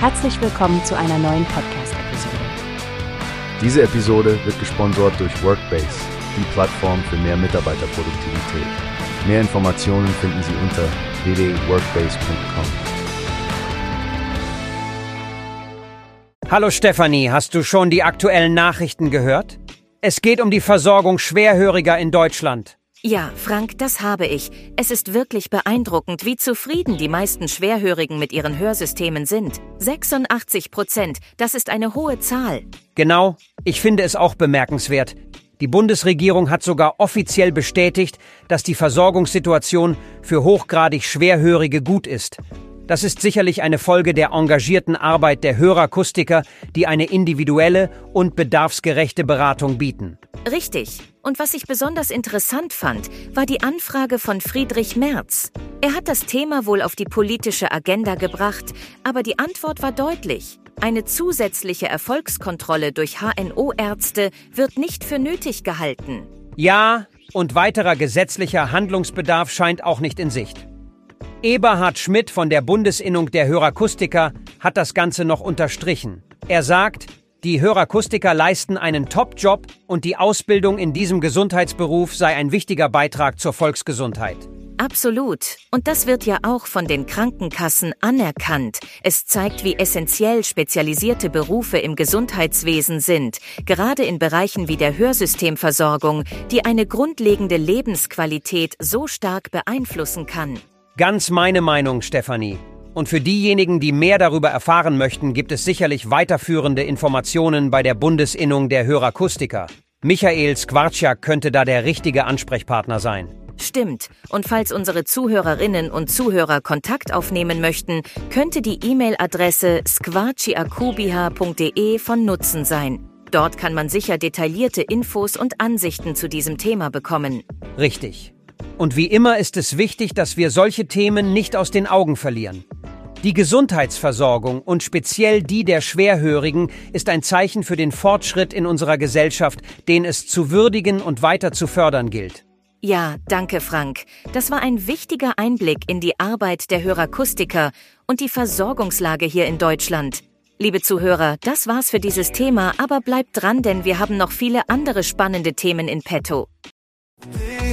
Herzlich willkommen zu einer neuen Podcast-Episode. Diese Episode wird gesponsert durch Workbase, die Plattform für mehr Mitarbeiterproduktivität. Mehr Informationen finden Sie unter www.workbase.com. Hallo Stefanie, hast du schon die aktuellen Nachrichten gehört? Es geht um die Versorgung Schwerhöriger in Deutschland. Ja, Frank, das habe ich. Es ist wirklich beeindruckend, wie zufrieden die meisten Schwerhörigen mit ihren Hörsystemen sind. 86 Prozent, das ist eine hohe Zahl. Genau, ich finde es auch bemerkenswert. Die Bundesregierung hat sogar offiziell bestätigt, dass die Versorgungssituation für hochgradig Schwerhörige gut ist. Das ist sicherlich eine Folge der engagierten Arbeit der Hörakustiker, die eine individuelle und bedarfsgerechte Beratung bieten. Richtig. Und was ich besonders interessant fand, war die Anfrage von Friedrich Merz. Er hat das Thema wohl auf die politische Agenda gebracht, aber die Antwort war deutlich. Eine zusätzliche Erfolgskontrolle durch HNO-Ärzte wird nicht für nötig gehalten. Ja, und weiterer gesetzlicher Handlungsbedarf scheint auch nicht in Sicht. Eberhard Schmidt von der Bundesinnung der Hörakustiker hat das Ganze noch unterstrichen. Er sagt, die Hörakustiker leisten einen Top-Job und die Ausbildung in diesem Gesundheitsberuf sei ein wichtiger Beitrag zur Volksgesundheit. Absolut. Und das wird ja auch von den Krankenkassen anerkannt. Es zeigt, wie essentiell spezialisierte Berufe im Gesundheitswesen sind, gerade in Bereichen wie der Hörsystemversorgung, die eine grundlegende Lebensqualität so stark beeinflussen kann. Ganz meine Meinung, Stefanie. Und für diejenigen, die mehr darüber erfahren möchten, gibt es sicherlich weiterführende Informationen bei der Bundesinnung der Hörakustiker. Michael Skwarczak könnte da der richtige Ansprechpartner sein. Stimmt. Und falls unsere Zuhörerinnen und Zuhörer Kontakt aufnehmen möchten, könnte die E-Mail-Adresse squarciacubiha.de von Nutzen sein. Dort kann man sicher detaillierte Infos und Ansichten zu diesem Thema bekommen. Richtig. Und wie immer ist es wichtig, dass wir solche Themen nicht aus den Augen verlieren. Die Gesundheitsversorgung und speziell die der Schwerhörigen ist ein Zeichen für den Fortschritt in unserer Gesellschaft, den es zu würdigen und weiter zu fördern gilt. Ja, danke Frank. Das war ein wichtiger Einblick in die Arbeit der Hörakustiker und die Versorgungslage hier in Deutschland. Liebe Zuhörer, das war's für dieses Thema, aber bleibt dran, denn wir haben noch viele andere spannende Themen in petto.